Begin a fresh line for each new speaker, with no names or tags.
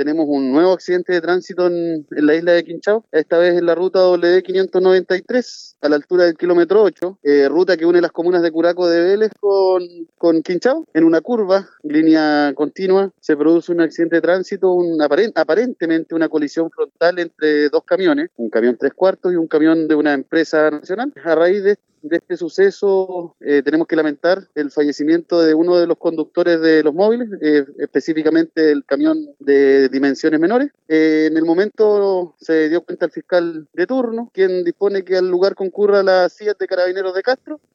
tenemos un nuevo accidente de tránsito en, la isla de Quinchao, esta vez en la ruta WD593, a la altura del kilómetro 8, eh, ruta que une las comunas de Curaco de Vélez con, con Quinchao. En una curva, línea continua, se produce un accidente de tránsito, un aparentemente una colisión frontal entre dos camiones, un camión tres cuartos y un camión de una empresa nacional. A raíz de de este suceso eh, tenemos que lamentar el fallecimiento de uno de los conductores de los móviles, eh, específicamente el camión de dimensiones menores. Eh, en el momento se dio cuenta el fiscal de turno, quien dispone que al lugar concurra la CIA de carabineros de Castro